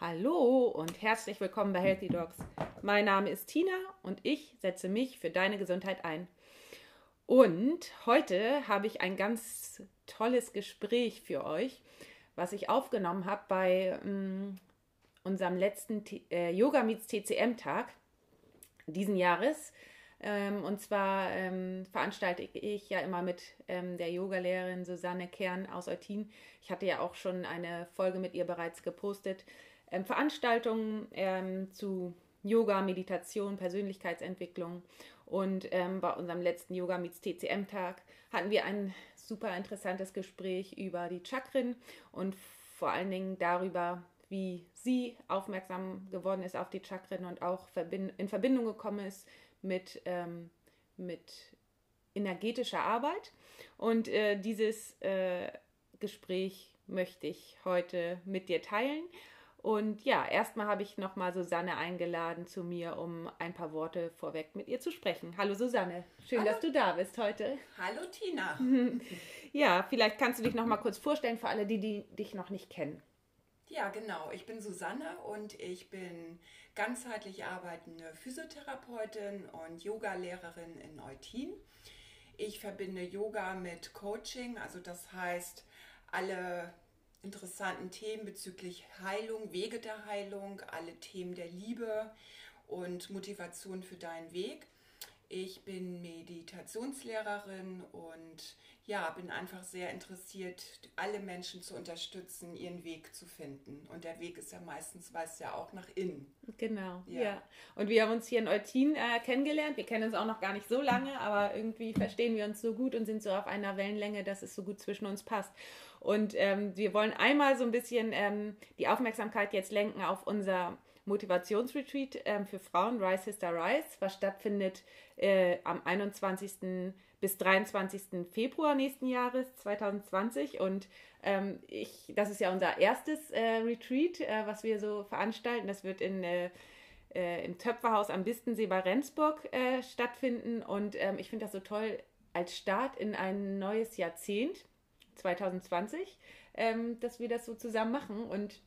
Hallo und herzlich willkommen bei Healthy Dogs. Mein Name ist Tina und ich setze mich für deine Gesundheit ein. Und heute habe ich ein ganz tolles Gespräch für euch, was ich aufgenommen habe bei ähm, unserem letzten T äh, Yoga Meets TCM Tag diesen Jahres. Ähm, und zwar ähm, veranstalte ich ja immer mit ähm, der Yogalehrerin Susanne Kern aus Eutin. Ich hatte ja auch schon eine Folge mit ihr bereits gepostet. Ähm, Veranstaltungen ähm, zu Yoga, Meditation, Persönlichkeitsentwicklung. Und ähm, bei unserem letzten Yoga Meets TCM-Tag hatten wir ein super interessantes Gespräch über die Chakren und vor allen Dingen darüber, wie sie aufmerksam geworden ist auf die Chakren und auch in Verbindung gekommen ist mit, ähm, mit energetischer Arbeit. Und äh, dieses äh, Gespräch möchte ich heute mit dir teilen. Und ja, erstmal habe ich nochmal Susanne eingeladen zu mir, um ein paar Worte vorweg mit ihr zu sprechen. Hallo Susanne, schön, Hallo. dass du da bist heute. Hallo Tina. Ja, vielleicht kannst du dich nochmal kurz vorstellen für alle, die, die dich noch nicht kennen. Ja, genau. Ich bin Susanne und ich bin ganzheitlich arbeitende Physiotherapeutin und Yogalehrerin in Eutin. Ich verbinde Yoga mit Coaching, also das heißt, alle interessanten Themen bezüglich Heilung, Wege der Heilung, alle Themen der Liebe und Motivation für deinen Weg. Ich bin Meditationslehrerin und ja, bin einfach sehr interessiert, alle Menschen zu unterstützen, ihren Weg zu finden. Und der Weg ist ja meistens, weiß ja auch nach innen. Genau, ja. ja. Und wir haben uns hier in Eutin äh, kennengelernt. Wir kennen uns auch noch gar nicht so lange, aber irgendwie verstehen wir uns so gut und sind so auf einer Wellenlänge, dass es so gut zwischen uns passt. Und ähm, wir wollen einmal so ein bisschen ähm, die Aufmerksamkeit jetzt lenken auf unser Motivationsretreat ähm, für Frauen, Rise Sister Rise, was stattfindet äh, am 21. bis 23. Februar nächsten Jahres 2020. Und ähm, ich, das ist ja unser erstes äh, Retreat, äh, was wir so veranstalten. Das wird in äh, äh, im Töpferhaus am Bistensee bei Rendsburg äh, stattfinden. Und ähm, ich finde das so toll als Start in ein neues Jahrzehnt, 2020, ähm, dass wir das so zusammen machen. Und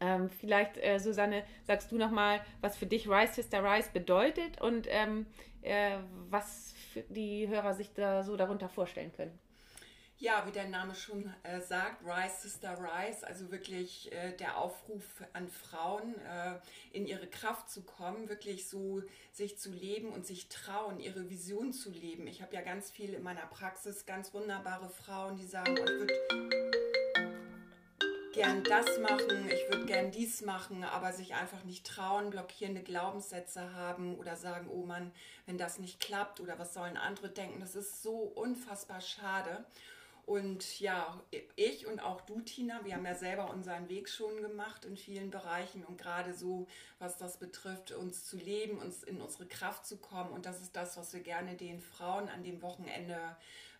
ähm, vielleicht, äh, Susanne, sagst du nochmal, was für dich Rise Sister Rise bedeutet und ähm, äh, was die Hörer sich da so darunter vorstellen können. Ja, wie der Name schon äh, sagt, Rise Sister Rise, also wirklich äh, der Aufruf an Frauen, äh, in ihre Kraft zu kommen, wirklich so sich zu leben und sich trauen, ihre Vision zu leben. Ich habe ja ganz viel in meiner Praxis, ganz wunderbare Frauen, die sagen, ich würde gern das machen, ich würde gern dies machen, aber sich einfach nicht trauen, blockierende Glaubenssätze haben oder sagen, oh Mann, wenn das nicht klappt oder was sollen andere denken, das ist so unfassbar schade. Und ja, ich und auch du, Tina, wir haben ja selber unseren Weg schon gemacht in vielen Bereichen und gerade so, was das betrifft, uns zu leben, uns in unsere Kraft zu kommen. Und das ist das, was wir gerne den Frauen an dem Wochenende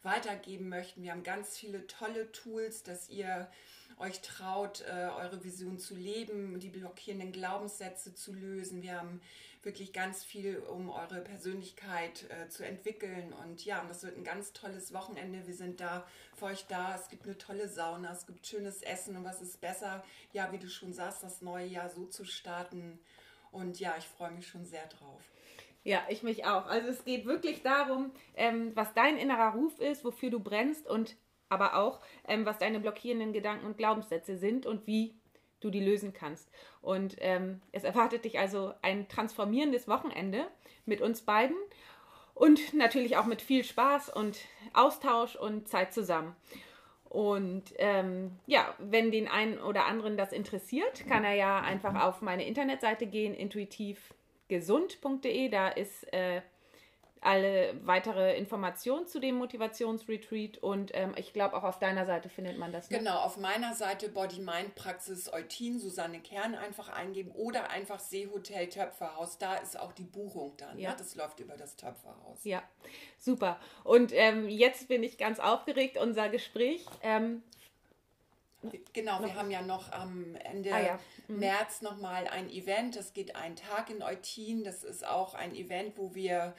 weitergeben möchten. Wir haben ganz viele tolle Tools, dass ihr euch traut, äh, eure Vision zu leben, die blockierenden Glaubenssätze zu lösen. Wir haben wirklich ganz viel, um eure Persönlichkeit äh, zu entwickeln. Und ja, das wird ein ganz tolles Wochenende. Wir sind da für euch da. Es gibt eine tolle Sauna, es gibt schönes Essen. Und was ist besser, ja, wie du schon sagst, das neue Jahr so zu starten. Und ja, ich freue mich schon sehr drauf. Ja, ich mich auch. Also es geht wirklich darum, ähm, was dein innerer Ruf ist, wofür du brennst und aber auch, ähm, was deine blockierenden Gedanken und Glaubenssätze sind und wie du die lösen kannst. Und ähm, es erwartet dich also ein transformierendes Wochenende mit uns beiden und natürlich auch mit viel Spaß und Austausch und Zeit zusammen. Und ähm, ja, wenn den einen oder anderen das interessiert, kann er ja einfach auf meine Internetseite gehen, intuitivgesund.de. Da ist äh, alle weitere Informationen zu dem Motivationsretreat und ähm, ich glaube auch auf deiner Seite findet man das. Ne? Genau, auf meiner Seite Body Mind Praxis Eutin, Susanne Kern einfach eingeben oder einfach Seehotel Töpferhaus. Da ist auch die Buchung dann. Ne? Ja. Ne? Das läuft über das Töpferhaus. Ja, super. Und ähm, jetzt bin ich ganz aufgeregt, unser Gespräch. Ähm, Genau, wir haben ja noch am Ende ah, ja. mhm. März nochmal ein Event. Das geht einen Tag in Eutin. Das ist auch ein Event, wo wir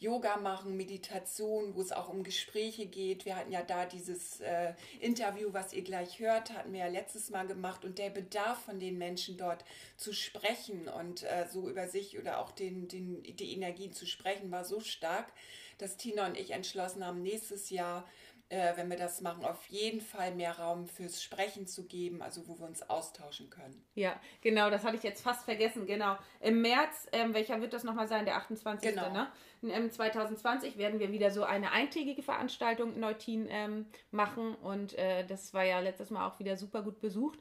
Yoga machen, Meditation, wo es auch um Gespräche geht. Wir hatten ja da dieses äh, Interview, was ihr gleich hört, hatten wir ja letztes Mal gemacht und der Bedarf von den Menschen dort zu sprechen und äh, so über sich oder auch den, den, die Energien zu sprechen, war so stark, dass Tina und ich entschlossen haben, nächstes Jahr äh, wenn wir das machen, auf jeden Fall mehr Raum fürs Sprechen zu geben, also wo wir uns austauschen können. Ja, genau, das hatte ich jetzt fast vergessen. Genau. Im März, ähm, welcher wird das nochmal sein? Der 28. Genau. Ne? In, 2020 werden wir wieder so eine eintägige Veranstaltung in Neutin ähm, machen und äh, das war ja letztes Mal auch wieder super gut besucht.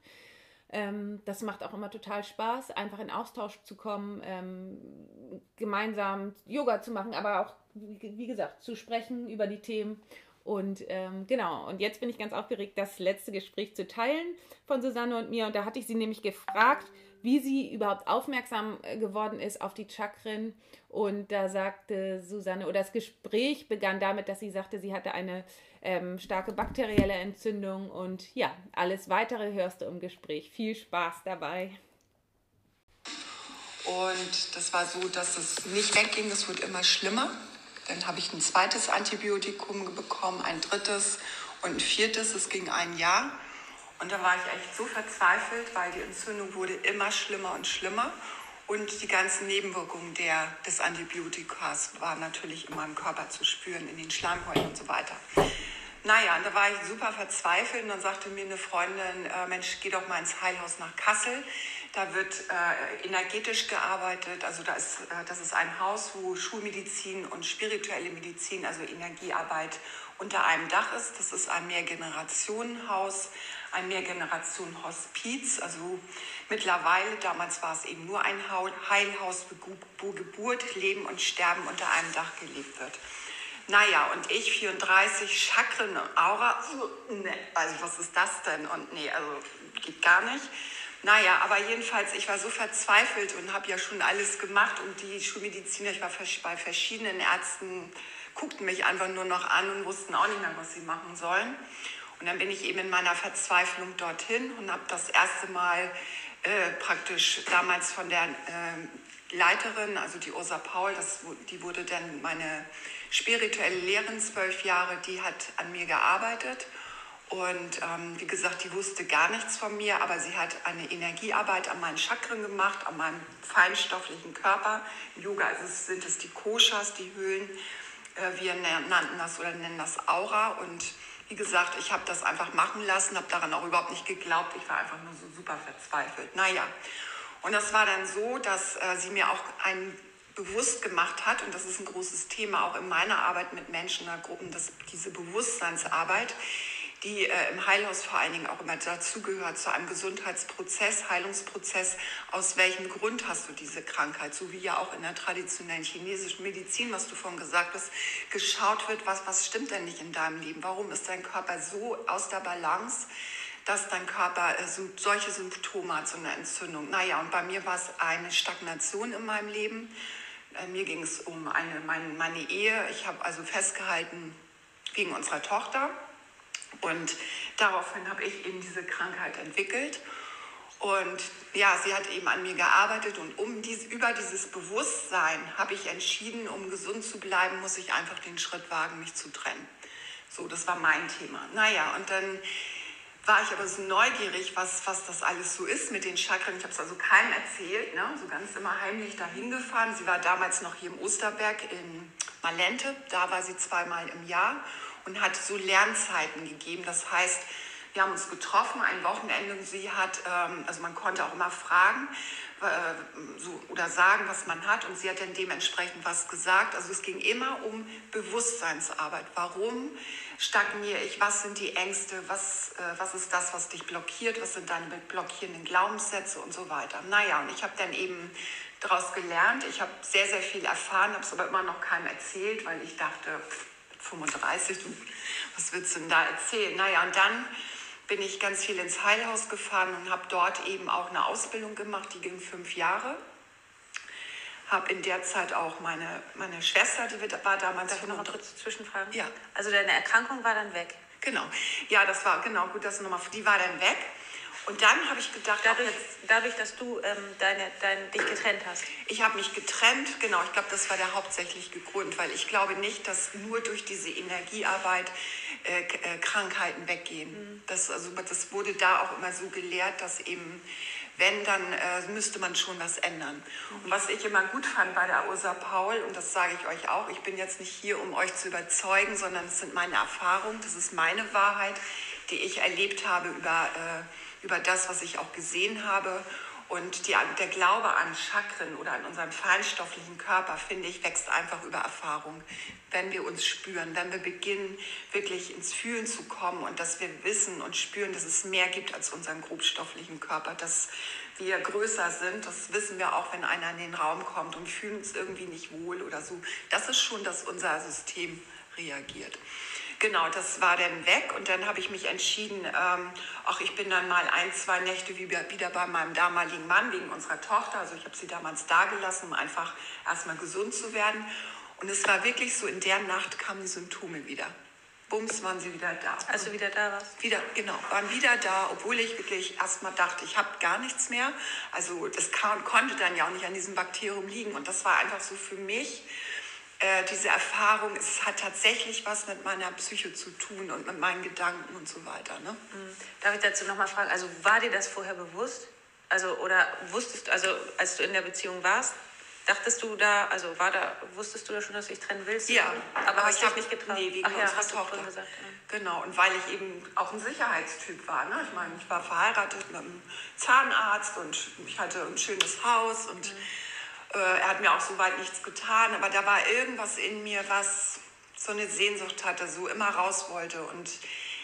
Ähm, das macht auch immer total Spaß, einfach in Austausch zu kommen, ähm, gemeinsam Yoga zu machen, aber auch, wie, wie gesagt, zu sprechen über die Themen. Und ähm, genau, und jetzt bin ich ganz aufgeregt, das letzte Gespräch zu teilen von Susanne und mir. Und da hatte ich sie nämlich gefragt, wie sie überhaupt aufmerksam äh, geworden ist auf die Chakren. Und da sagte Susanne, oder das Gespräch begann damit, dass sie sagte, sie hatte eine ähm, starke bakterielle Entzündung. Und ja, alles weitere hörst du im Gespräch. Viel Spaß dabei. Und das war so, dass es nicht wegging, es wurde immer schlimmer. Dann habe ich ein zweites Antibiotikum bekommen, ein drittes und ein viertes. Es ging ein Jahr. Und da war ich echt so verzweifelt, weil die Entzündung wurde immer schlimmer und schlimmer. Und die ganzen Nebenwirkungen der, des Antibiotikas waren natürlich in meinem Körper zu spüren, in den Schleimhäuten und so weiter. Naja, und da war ich super verzweifelt und dann sagte mir eine Freundin, äh, Mensch, geh doch mal ins Heilhaus nach Kassel. Da wird äh, energetisch gearbeitet. Also da ist, äh, das ist ein Haus, wo Schulmedizin und spirituelle Medizin, also Energiearbeit unter einem Dach ist. Das ist ein Mehrgenerationenhaus, ein Mehrgenerationen-Hospiz. Also mittlerweile, damals war es eben nur ein Heilhaus, wo Geburt, Leben und Sterben unter einem Dach gelebt wird. Naja, und ich 34 Chakren, Aura, ne, also was ist das denn? Und nee, also geht gar nicht. Naja, aber jedenfalls, ich war so verzweifelt und habe ja schon alles gemacht und die Schulmediziner, ich war bei verschiedenen Ärzten, guckten mich einfach nur noch an und wussten auch nicht mehr, was sie machen sollen. Und dann bin ich eben in meiner Verzweiflung dorthin und habe das erste Mal äh, praktisch damals von der äh, Leiterin, also die Ursa Paul, das, die wurde dann meine spirituelle Lehrerin, zwölf Jahre, die hat an mir gearbeitet. Und ähm, wie gesagt, die wusste gar nichts von mir, aber sie hat eine Energiearbeit an meinen Chakren gemacht, an meinem feinstofflichen Körper. Im Yoga es, sind es die Koshas, die Höhlen. Äh, wir nannten das oder nennen das Aura. Und wie gesagt, ich habe das einfach machen lassen, habe daran auch überhaupt nicht geglaubt. Ich war einfach nur so super verzweifelt. Naja, und das war dann so, dass äh, sie mir auch ein bewusst gemacht hat, und das ist ein großes Thema auch in meiner Arbeit mit Menschen in Gruppen, dass diese Bewusstseinsarbeit, die äh, im Heilhaus vor allen Dingen auch immer dazugehört, zu einem Gesundheitsprozess, Heilungsprozess. Aus welchem Grund hast du diese Krankheit? So wie ja auch in der traditionellen chinesischen Medizin, was du vorhin gesagt hast, geschaut wird, was, was stimmt denn nicht in deinem Leben? Warum ist dein Körper so aus der Balance? dass dein Körper äh, solche Symptome hat, so eine Entzündung. Naja, und bei mir war es eine Stagnation in meinem Leben. Äh, mir ging es um eine, meine, meine Ehe. Ich habe also festgehalten wegen unserer Tochter. Und daraufhin habe ich eben diese Krankheit entwickelt. Und ja, sie hat eben an mir gearbeitet und um dies, über dieses Bewusstsein habe ich entschieden, um gesund zu bleiben, muss ich einfach den Schritt wagen, mich zu trennen. So, das war mein Thema. Naja, und dann war ich aber so neugierig, was, was das alles so ist mit den Chakren. Ich habe es also keinem erzählt, ne? so ganz immer heimlich dahin gefahren. Sie war damals noch hier im Osterberg in Malente, da war sie zweimal im Jahr und hat so Lernzeiten gegeben. Das heißt, wir haben uns getroffen, ein Wochenende und sie hat, ähm, also man konnte auch immer fragen äh, oder sagen, was man hat und sie hat dann dementsprechend was gesagt. Also es ging immer um Bewusstseinsarbeit. Warum stagniere ich? Was sind die Ängste? Was, äh, was ist das, was dich blockiert? Was sind deine blockierenden Glaubenssätze und so weiter? Naja, und ich habe dann eben daraus gelernt. Ich habe sehr, sehr viel erfahren, habe es aber immer noch keinem erzählt, weil ich dachte, 35, was willst du denn da erzählen? Naja, und dann bin ich ganz viel ins Heilhaus gefahren und habe dort eben auch eine Ausbildung gemacht, die ging fünf Jahre. Habe in der Zeit auch meine, meine Schwester, die war damals... Darf ich noch mal kurz zwischenfragen? Ja. Also deine Erkrankung war dann weg? Genau. Ja, das war, genau, gut, dass du nochmal... Die war dann weg. Und dann habe ich gedacht, dadurch, jetzt, dadurch dass du ähm, deine, dein, dich getrennt hast. Ich habe mich getrennt, genau. Ich glaube, das war der hauptsächliche Grund, weil ich glaube nicht, dass nur durch diese Energiearbeit äh, äh, Krankheiten weggehen. Mhm. Das, also, das wurde da auch immer so gelehrt, dass eben wenn, dann äh, müsste man schon was ändern. Und was ich immer gut fand bei der Ursa Paul, und das sage ich euch auch, ich bin jetzt nicht hier, um euch zu überzeugen, sondern es sind meine Erfahrungen, das ist meine Wahrheit, die ich erlebt habe über, äh, über das, was ich auch gesehen habe. Und die, der Glaube an Chakren oder an unseren feinstofflichen Körper, finde ich, wächst einfach über Erfahrung. Wenn wir uns spüren, wenn wir beginnen, wirklich ins Fühlen zu kommen und dass wir wissen und spüren, dass es mehr gibt als unseren grobstofflichen Körper, dass wir größer sind, das wissen wir auch, wenn einer in den Raum kommt und fühlen uns irgendwie nicht wohl oder so. Das ist schon, dass unser System reagiert. Genau, das war dann weg und dann habe ich mich entschieden, ähm, ach, ich bin dann mal ein, zwei Nächte wieder, wieder bei meinem damaligen Mann wegen unserer Tochter. Also ich habe sie damals da gelassen, um einfach erstmal gesund zu werden. Und es war wirklich so, in der Nacht kamen die Symptome wieder. Bums waren sie wieder da. Also wieder da warst? Wieder, genau, waren wieder da, obwohl ich wirklich erstmal dachte, ich habe gar nichts mehr. Also das kann, konnte dann ja auch nicht an diesem Bakterium liegen. Und das war einfach so für mich äh, diese Erfahrung, es hat tatsächlich was mit meiner Psyche zu tun und mit meinen Gedanken und so weiter. Ne? Mhm. Darf ich dazu nochmal fragen, also war dir das vorher bewusst? Also, oder wusstest du, also als du in der Beziehung warst, dachtest du da, also war da, wusstest du da schon, dass du dich trennen willst? Ja. Aber, aber hast du dich nicht getraut? Nee, wegen Ach ja, unserer Tochter. Gesagt, ja. Genau, und weil ich eben auch ein Sicherheitstyp war. Ne? Ich meine, ich war verheiratet mit einem Zahnarzt und ich hatte ein schönes Haus und mhm äh, er hat mir auch soweit nichts getan, aber da war irgendwas in mir, was so eine Sehnsucht hatte, so immer raus wollte und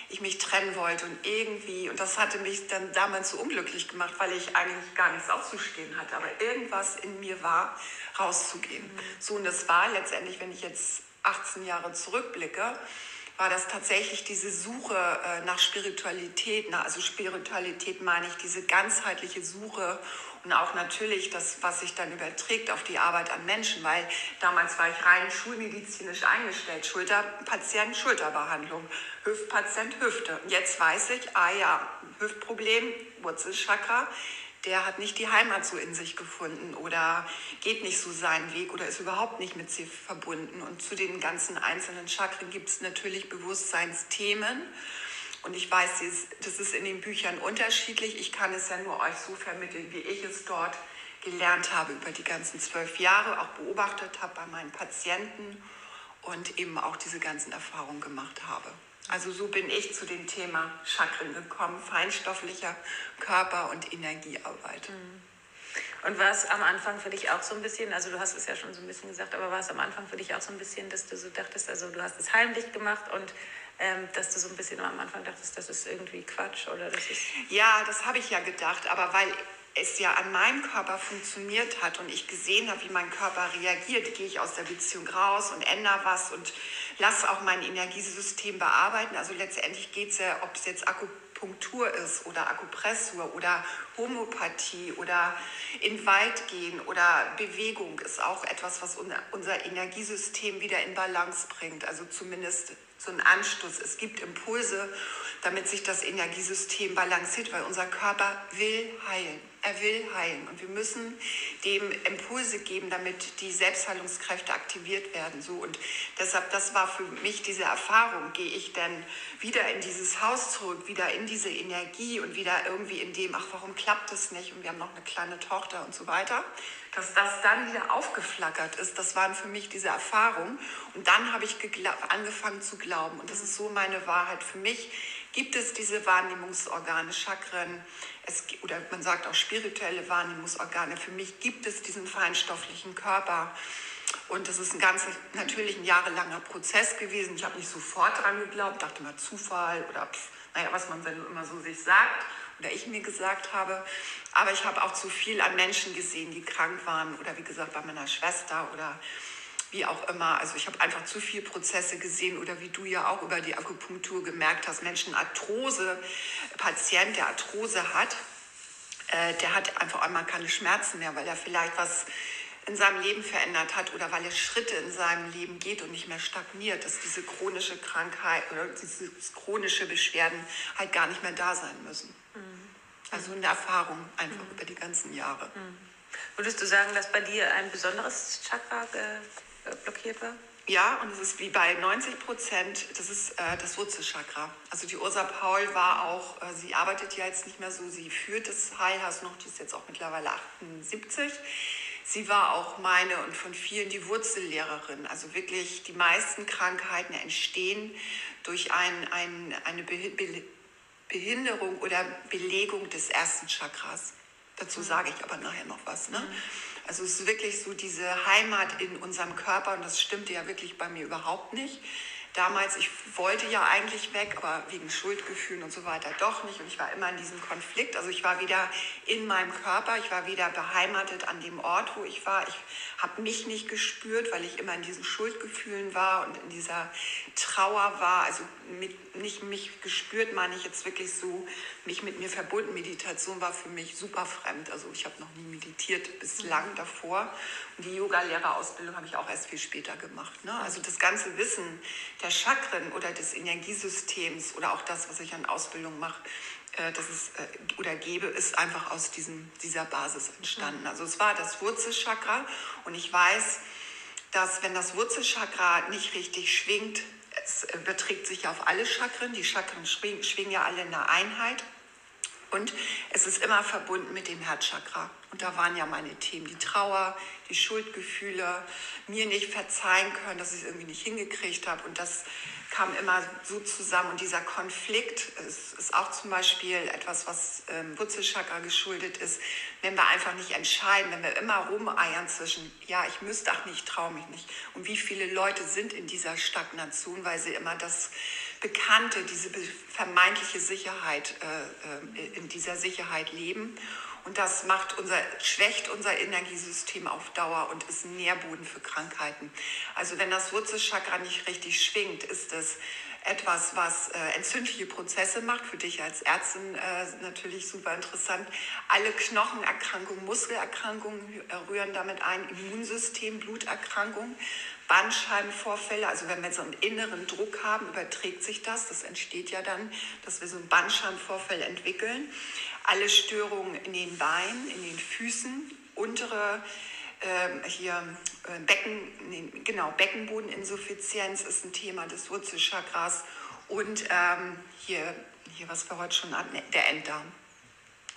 ich mich trennen wollte und irgendwie, und das hatte mich dann damals so unglücklich gemacht, weil ich eigentlich gar nichts auszustehen hatte, aber irgendwas in mir war, rauszugehen. Mhm. So, und das war letztendlich, wenn ich jetzt 18 Jahre zurückblicke, war das tatsächlich diese Suche äh, nach Spiritualität. also Spiritualität meine ich diese ganzheitliche Suche und auch natürlich das, was sich dann überträgt auf die Arbeit an Menschen, weil damals war ich rein schulmedizinisch eingestellt. Schulterpatient, Schulterbehandlung, Hüftpatient, Hüfte. Jetzt weiß ich, ah ja, Hüftproblem, Wurzelchakra, der hat nicht die Heimat so in sich gefunden oder geht nicht so seinen Weg oder ist überhaupt nicht mit sie verbunden. Und zu den ganzen einzelnen Chakren gibt es natürlich Bewusstseinsthemen. Und ich weiß, das ist in den Büchern unterschiedlich. Ich kann es ja nur euch so vermitteln, wie ich es dort gelernt habe über die ganzen zwölf Jahre, auch beobachtet habe bei meinen Patienten und eben auch diese ganzen Erfahrungen gemacht habe. Also so bin ich zu dem Thema Chakren gekommen, feinstofflicher Körper- und Energiearbeit. Mhm. Und war es am Anfang für dich auch so ein bisschen, also du hast es ja schon so ein bisschen gesagt, aber war es am Anfang für dich auch so ein bisschen, dass du so dachtest, also du hast es heimlich gemacht und ähm, dass du so ein bisschen am Anfang dachtest, das ist irgendwie Quatsch oder das ist. Ja, das habe ich ja gedacht, aber weil es ja an meinem Körper funktioniert hat und ich gesehen habe, wie mein Körper reagiert, gehe ich aus der Beziehung raus und ändere was und lasse auch mein Energiesystem bearbeiten. Also letztendlich geht es ja, ob es jetzt Akupunktur ist oder Akupressur oder Homöopathie oder in Wald gehen oder Bewegung ist auch etwas, was unser Energiesystem wieder in Balance bringt. Also zumindest so einen Anstoß. Es gibt Impulse, damit sich das Energiesystem balanciert, weil unser Körper will heilen. Er will heilen. Und wir müssen dem Impulse geben, damit die Selbstheilungskräfte aktiviert werden. So. Und deshalb, das war für mich diese Erfahrung. Gehe ich denn wieder in dieses Haus zurück, wieder in diese Energie und wieder irgendwie in dem, ach, warum klappt das nicht? Und wir haben noch eine kleine Tochter und so weiter dass das dann wieder aufgeflackert ist, das waren für mich diese Erfahrungen. Und dann habe ich angefangen zu glauben. Und das ist so meine Wahrheit. Für mich gibt es diese Wahrnehmungsorgane, Chakren, es, oder man sagt auch spirituelle Wahrnehmungsorgane. Für mich gibt es diesen feinstofflichen Körper. Und das ist ein ganz natürlich ein jahrelanger Prozess gewesen. Ich habe nicht sofort dran geglaubt, dachte mal Zufall oder pff, naja, was man immer so sich sagt oder ich mir gesagt habe. Aber ich habe auch zu viel an Menschen gesehen, die krank waren oder wie gesagt bei meiner Schwester oder wie auch immer. Also ich habe einfach zu viele Prozesse gesehen oder wie du ja auch über die Akupunktur gemerkt hast, Menschen Arthrose, Patient, der Arthrose hat, äh, der hat einfach einmal keine Schmerzen mehr, weil er vielleicht was in seinem Leben verändert hat oder weil er Schritte in seinem Leben geht und nicht mehr stagniert, dass diese chronische Krankheit oder diese chronische Beschwerden halt gar nicht mehr da sein müssen. Also eine Erfahrung einfach mhm. über die ganzen Jahre. Mhm. Würdest du sagen, dass bei dir ein besonderes Chakra blockiert war? Ja, und es ist wie bei 90 Prozent, das ist äh, das Wurzelchakra. Also die Ursa Paul war auch, äh, sie arbeitet ja jetzt nicht mehr so, sie führt das Heilhaus noch, die ist jetzt auch mittlerweile 78. Sie war auch meine und von vielen die Wurzellehrerin. Also wirklich die meisten Krankheiten entstehen durch ein, ein, eine Behinderung oder Belegung des ersten Chakras. Dazu sage ich aber nachher noch was. Ne? Mhm. Also es ist wirklich so diese Heimat in unserem Körper und das stimmte ja wirklich bei mir überhaupt nicht damals, ich wollte ja eigentlich weg, aber wegen Schuldgefühlen und so weiter doch nicht. Und ich war immer in diesem Konflikt. Also ich war wieder in meinem Körper, ich war wieder beheimatet an dem Ort, wo ich war. Ich habe mich nicht gespürt, weil ich immer in diesen Schuldgefühlen war und in dieser Trauer war. Also mit, nicht mich gespürt, meine ich jetzt wirklich so, mich mit mir verbunden. Meditation war für mich super fremd. Also ich habe noch nie meditiert bislang davor. Und die Yoga-Lehrerausbildung habe ich auch erst viel später gemacht. Ne? Also das ganze Wissen der Chakren oder des Energiesystems oder auch das, was ich an Ausbildung mache, äh, das ist, äh, oder gebe, ist einfach aus diesem, dieser Basis entstanden. Mhm. Also es war das Wurzelchakra und ich weiß, dass wenn das Wurzelchakra nicht richtig schwingt, es überträgt sich auf alle Chakren, die Chakren schwingen, schwingen ja alle in der Einheit und es ist immer verbunden mit dem Herzchakra. Und da waren ja meine Themen, die Trauer, die Schuldgefühle, mir nicht verzeihen können, dass ich es irgendwie nicht hingekriegt habe. Und das kam immer so zusammen. Und dieser Konflikt ist, ist auch zum Beispiel etwas, was ähm, Wurzelchakra geschuldet ist. Wenn wir einfach nicht entscheiden, wenn wir immer rumeiern zwischen, ja, ich müsste, ach nicht, traue mich nicht. Und wie viele Leute sind in dieser Stagnation, weil sie immer das Bekannte, diese vermeintliche Sicherheit, äh, äh, in dieser Sicherheit leben. Und das macht unser, schwächt unser Energiesystem auf Dauer und ist ein Nährboden für Krankheiten. Also wenn das Wurzelchakra nicht richtig schwingt, ist es etwas, was äh, entzündliche Prozesse macht, für dich als Ärztin äh, natürlich super interessant. Alle Knochenerkrankungen, Muskelerkrankungen rühren damit ein, Immunsystem, Bluterkrankungen, Bandscheibenvorfälle. Also wenn wir so einen inneren Druck haben, überträgt sich das. Das entsteht ja dann, dass wir so einen Bandscheibenvorfall entwickeln alle Störungen in den Beinen, in den Füßen, untere äh, hier äh, Becken, genau, Beckenbodeninsuffizienz ist ein Thema des Wurzelchakras und ähm, hier, hier, was wir heute schon hatten, der Enddarm.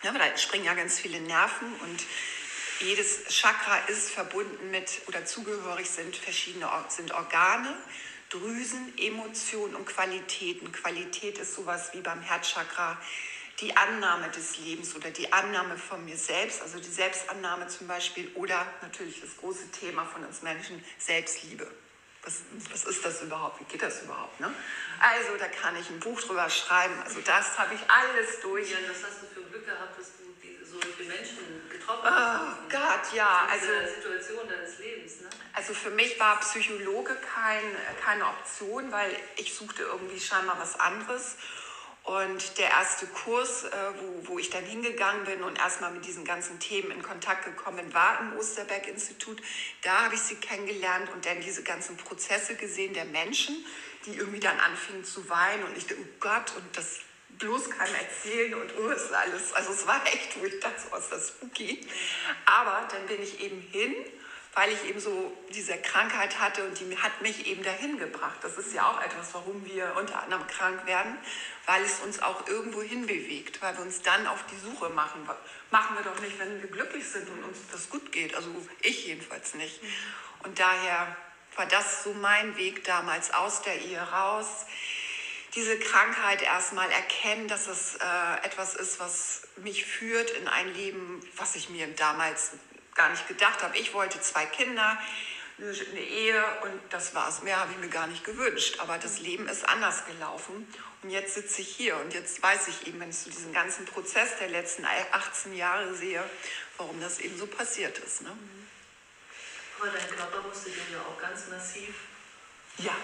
Ja, da springen ja ganz viele Nerven und jedes Chakra ist verbunden mit oder zugehörig sind verschiedene sind Organe, Drüsen, Emotionen und Qualitäten. Qualität ist sowas wie beim Herzchakra die Annahme des Lebens oder die Annahme von mir selbst, also die Selbstannahme zum Beispiel oder natürlich das große Thema von uns Menschen, Selbstliebe. Was, was ist das überhaupt? Wie geht das überhaupt? Ne? Also da kann ich ein Buch drüber schreiben. Also das habe ich alles durch. Ja, das hast du für Glück gehabt, dass du solche Menschen getroffen. Oh Gott, ja. Also Situation deines Lebens. Ne? Also für mich war Psychologe kein, keine Option, weil ich suchte irgendwie scheinbar was anderes. Und der erste Kurs, äh, wo, wo ich dann hingegangen bin und erstmal mit diesen ganzen Themen in Kontakt gekommen war im Osterberg-Institut. Da habe ich sie kennengelernt und dann diese ganzen Prozesse gesehen der Menschen, die irgendwie dann anfingen zu weinen. Und ich dachte, oh Gott, und das bloß keinem erzählen und oh, ist alles. Also es war echt, wo ich dachte, so ist das spooky. Aber dann bin ich eben hin weil ich eben so diese Krankheit hatte und die hat mich eben dahin gebracht. Das ist ja auch etwas, warum wir unter anderem krank werden, weil es uns auch irgendwo hinbewegt, weil wir uns dann auf die Suche machen. Machen wir doch nicht, wenn wir glücklich sind und uns das gut geht. Also ich jedenfalls nicht. Und daher war das so mein Weg damals aus der Ehe raus. Diese Krankheit erstmal erkennen, dass es äh, etwas ist, was mich führt in ein Leben, was ich mir damals gar nicht gedacht habe. Ich wollte zwei Kinder, eine Ehe und das war's. Mehr habe ich mir gar nicht gewünscht. Aber das Leben ist anders gelaufen. Und jetzt sitze ich hier und jetzt weiß ich eben, wenn ich so diesen ganzen Prozess der letzten 18 Jahre sehe, warum das eben so passiert ist. Ne? Aber dein Körper musste dir ja auch ganz massiv ja.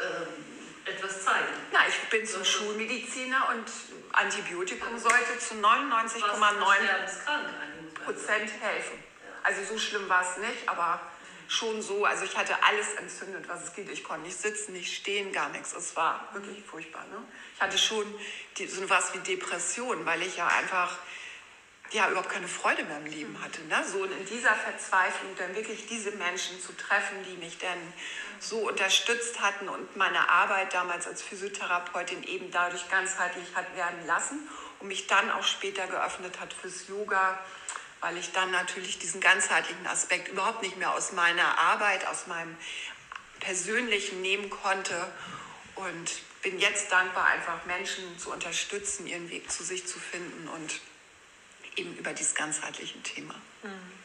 ähm, etwas zeigen. Na, ich bin zum Schulmediziner und Antibiotikum sollte zu 99,9 Prozent helfen. Also so schlimm war es nicht, aber schon so. Also ich hatte alles entzündet, was es geht. Ich konnte nicht sitzen, nicht stehen, gar nichts. Es war wirklich furchtbar. Ne? Ich hatte schon die, so was wie Depression, weil ich ja einfach ja überhaupt keine Freude mehr im Leben hatte. Ne? So in dieser Verzweiflung dann wirklich diese Menschen zu treffen, die mich dann so unterstützt hatten und meine Arbeit damals als Physiotherapeutin eben dadurch ganzheitlich hat werden lassen und mich dann auch später geöffnet hat fürs Yoga, weil ich dann natürlich diesen ganzheitlichen Aspekt überhaupt nicht mehr aus meiner Arbeit, aus meinem persönlichen nehmen konnte und bin jetzt dankbar, einfach Menschen zu unterstützen, ihren Weg zu sich zu finden und eben über dieses ganzheitliche Thema. Mhm.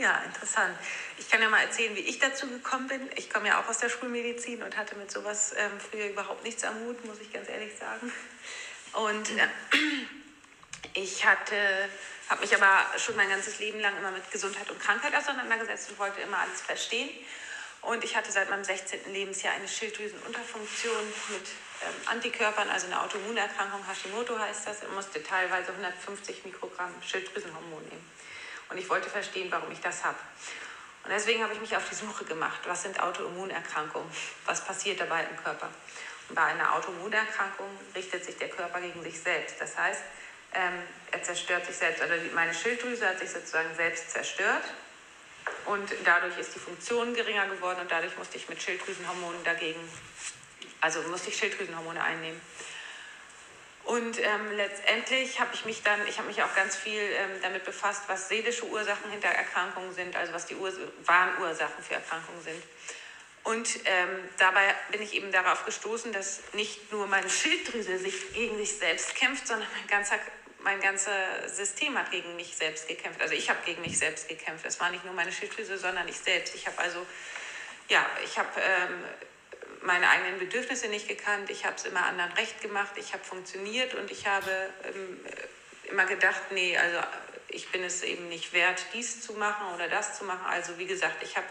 Ja, interessant. Ich kann ja mal erzählen, wie ich dazu gekommen bin. Ich komme ja auch aus der Schulmedizin und hatte mit sowas ähm, früher überhaupt nichts am Hut, muss ich ganz ehrlich sagen. Und äh, ich hatte, habe mich aber schon mein ganzes Leben lang immer mit Gesundheit und Krankheit auseinandergesetzt und wollte immer alles verstehen. Und ich hatte seit meinem 16. Lebensjahr eine Schilddrüsenunterfunktion mit Antikörpern, also eine Autoimmunerkrankung, Hashimoto heißt das, musste teilweise 150 Mikrogramm Schilddrüsenhormon nehmen. Und ich wollte verstehen, warum ich das habe. Und deswegen habe ich mich auf die Suche gemacht. Was sind Autoimmunerkrankungen? Was passiert dabei im Körper? Und bei einer Autoimmunerkrankung richtet sich der Körper gegen sich selbst. Das heißt, ähm, er zerstört sich selbst. Oder meine Schilddrüse hat sich sozusagen selbst zerstört. Und dadurch ist die Funktion geringer geworden und dadurch musste ich mit Schilddrüsenhormonen dagegen, also musste ich Schilddrüsenhormone einnehmen. Und ähm, letztendlich habe ich mich dann, ich habe mich auch ganz viel ähm, damit befasst, was seelische Ursachen hinter Erkrankungen sind, also was die Urs wahren Ursachen für Erkrankungen sind. Und ähm, dabei bin ich eben darauf gestoßen, dass nicht nur meine Schilddrüse sich gegen sich selbst kämpft, sondern mein ganzer mein ganzes System hat gegen mich selbst gekämpft. Also ich habe gegen mich selbst gekämpft. Es war nicht nur meine Schilddrüse, sondern ich selbst. Ich habe also, ja, ich habe ähm, meine eigenen Bedürfnisse nicht gekannt, ich habe es immer anderen recht gemacht, ich habe funktioniert und ich habe ähm, immer gedacht, nee, also ich bin es eben nicht wert, dies zu machen oder das zu machen. Also wie gesagt, ich habe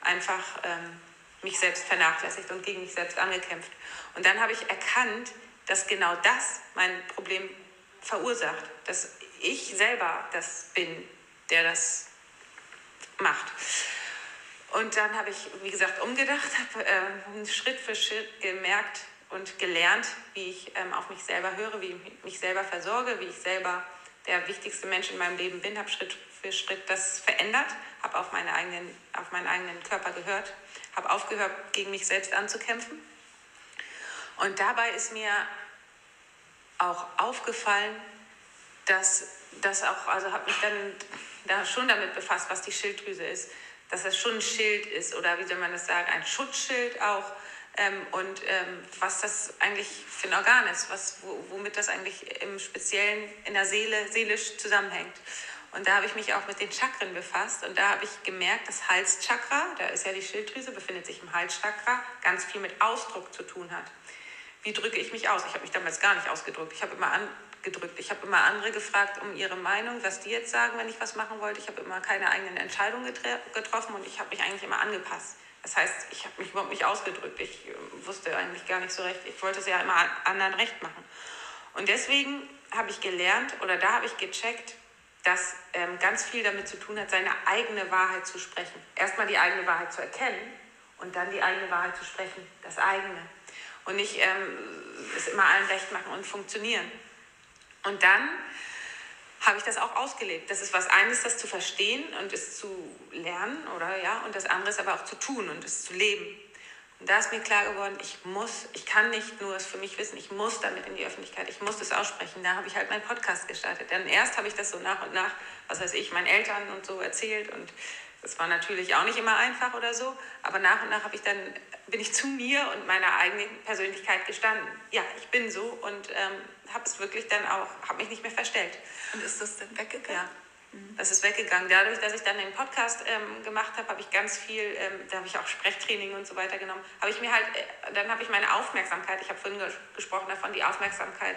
einfach ähm, mich selbst vernachlässigt und gegen mich selbst angekämpft. Und dann habe ich erkannt, dass genau das mein Problem verursacht, dass ich selber das bin, der das macht. Und dann habe ich, wie gesagt, umgedacht, habe äh, Schritt für Schritt gemerkt und gelernt, wie ich ähm, auf mich selber höre, wie ich mich selber versorge, wie ich selber der wichtigste Mensch in meinem Leben bin, habe Schritt für Schritt das verändert, habe auf, meine eigenen, auf meinen eigenen Körper gehört, habe aufgehört, gegen mich selbst anzukämpfen. Und dabei ist mir auch aufgefallen, dass das auch, also habe mich dann da schon damit befasst, was die Schilddrüse ist dass es schon ein Schild ist oder wie soll man das sagen, ein Schutzschild auch. Ähm, und ähm, was das eigentlich für ein Organ ist, was, womit das eigentlich im Speziellen in der Seele seelisch zusammenhängt. Und da habe ich mich auch mit den Chakren befasst und da habe ich gemerkt, das Halschakra, da ist ja die Schilddrüse, befindet sich im Halschakra, ganz viel mit Ausdruck zu tun hat. Wie drücke ich mich aus? Ich habe mich damals gar nicht ausgedrückt. Ich habe immer an, gedrückt. Ich habe immer andere gefragt um ihre Meinung, was die jetzt sagen, wenn ich was machen wollte. Ich habe immer keine eigenen Entscheidungen getroffen und ich habe mich eigentlich immer angepasst. Das heißt, ich habe mich überhaupt nicht ausgedrückt. Ich äh, wusste eigentlich gar nicht so recht. Ich wollte es ja immer anderen recht machen. Und deswegen habe ich gelernt oder da habe ich gecheckt, dass ähm, ganz viel damit zu tun hat, seine eigene Wahrheit zu sprechen. Erstmal die eigene Wahrheit zu erkennen und dann die eigene Wahrheit zu sprechen, das eigene. Und nicht ähm, es immer allen recht machen und funktionieren. Und dann habe ich das auch ausgelebt. Das ist was eines, das zu verstehen und es zu lernen, oder ja, und das andere ist aber auch zu tun und es zu leben. Und da ist mir klar geworden, ich muss, ich kann nicht nur es für mich wissen, ich muss damit in die Öffentlichkeit, ich muss es aussprechen. Da habe ich halt meinen Podcast gestartet. Denn erst habe ich das so nach und nach, was weiß ich, meinen Eltern und so erzählt und das war natürlich auch nicht immer einfach oder so, aber nach und nach habe ich dann, bin ich zu mir und meiner eigenen Persönlichkeit gestanden. Ja, ich bin so und ähm, habe es wirklich dann auch, habe mich nicht mehr verstellt. Und ist das dann weggegangen? Ja. Mhm. Das ist weggegangen. Dadurch, dass ich dann den Podcast ähm, gemacht habe, habe ich ganz viel, ähm, da habe ich auch Sprechtraining und so weiter genommen, habe ich mir halt, äh, dann habe ich meine Aufmerksamkeit, ich habe vorhin ges gesprochen davon, die Aufmerksamkeit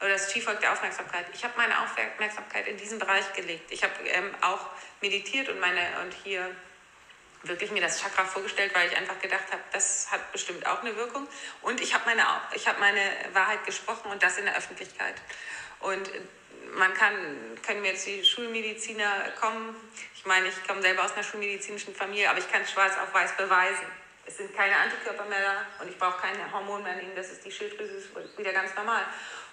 oder das Skifolg der Aufmerksamkeit. Ich habe meine Aufmerksamkeit in diesen Bereich gelegt. Ich habe ähm, auch meditiert und meine und hier wirklich mir das Chakra vorgestellt, weil ich einfach gedacht habe, das hat bestimmt auch eine Wirkung. Und ich habe meine, hab meine Wahrheit gesprochen und das in der Öffentlichkeit. Und man kann, können mir jetzt die Schulmediziner kommen. Ich meine, ich komme selber aus einer schulmedizinischen Familie, aber ich kann schwarz auf weiß beweisen. es sind keine Antikörper mehr da und ich brauche keine Hormone mehr nehmen, das ist die Schilddrüse ist wieder ganz normal.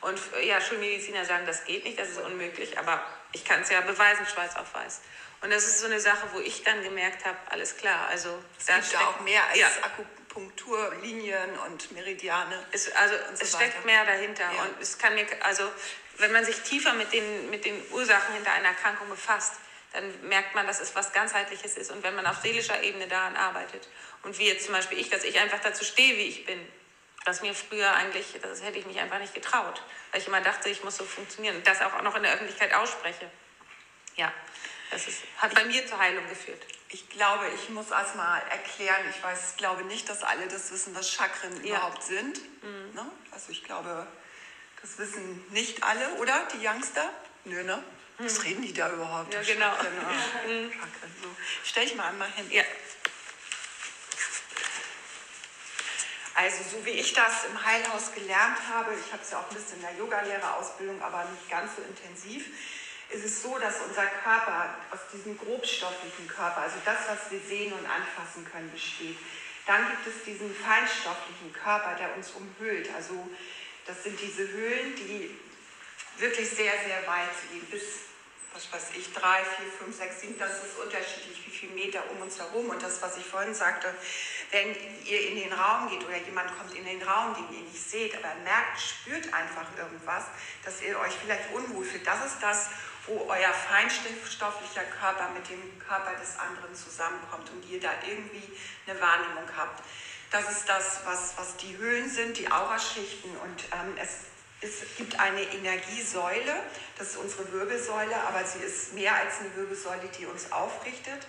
Und ja, Schulmediziner sagen, das geht nicht, das ist unmöglich, aber ich kann es ja beweisen, schwarz auf weiß. Und das ist so eine Sache, wo ich dann gemerkt habe, alles klar, also es gibt da auch mehr als ja. Akupunkturlinien und Meridiane. Es, also so es weiter. steckt mehr dahinter ja. und es kann mir, also wenn man sich tiefer mit den, mit den Ursachen hinter einer Erkrankung befasst, dann merkt man, dass es was ganzheitliches ist. Und wenn man auf seelischer Ebene daran arbeitet und wie jetzt zum Beispiel ich, dass ich einfach dazu stehe, wie ich bin, was mir früher eigentlich, das hätte ich mich einfach nicht getraut, weil ich immer dachte, ich muss so funktionieren und das auch noch in der Öffentlichkeit ausspreche. Ja, das ist, hat bei mir zur Heilung geführt. Ich glaube, ich muss erstmal erklären, ich weiß, glaube nicht, dass alle das wissen, was Chakren ja. überhaupt sind. Mhm. Ne? Also ich glaube, das wissen nicht alle, oder? Die Youngster? Nö, ne? Was mhm. reden die da überhaupt? Ja, genau. Chakren, mhm. Chakren, so. Stell ich mal einmal hin. Ja. Also so wie ich das im Heilhaus gelernt habe, ich habe es ja auch ein bisschen in der Yogalehrerausbildung, aber nicht ganz so intensiv, ist es so, dass unser Körper aus diesem grobstofflichen Körper, also das, was wir sehen und anfassen können, besteht. Dann gibt es diesen feinstofflichen Körper, der uns umhüllt. Also das sind diese Höhlen, die wirklich sehr, sehr weit gehen, bis was weiß ich, drei, vier, fünf, sechs, sieben, das ist unterschiedlich, wie viele Meter um uns herum. Und das, was ich vorhin sagte, wenn ihr in den Raum geht oder jemand kommt in den Raum, den ihr nicht seht, aber merkt, spürt einfach irgendwas, dass ihr euch vielleicht unwohl fühlt. Das ist das, wo euer feinstofflicher Körper mit dem Körper des anderen zusammenkommt und ihr da irgendwie eine Wahrnehmung habt. Das ist das, was, was die Höhlen sind, die Auraschichten. Und ähm, es es gibt eine Energiesäule, das ist unsere Wirbelsäule, aber sie ist mehr als eine Wirbelsäule, die uns aufrichtet.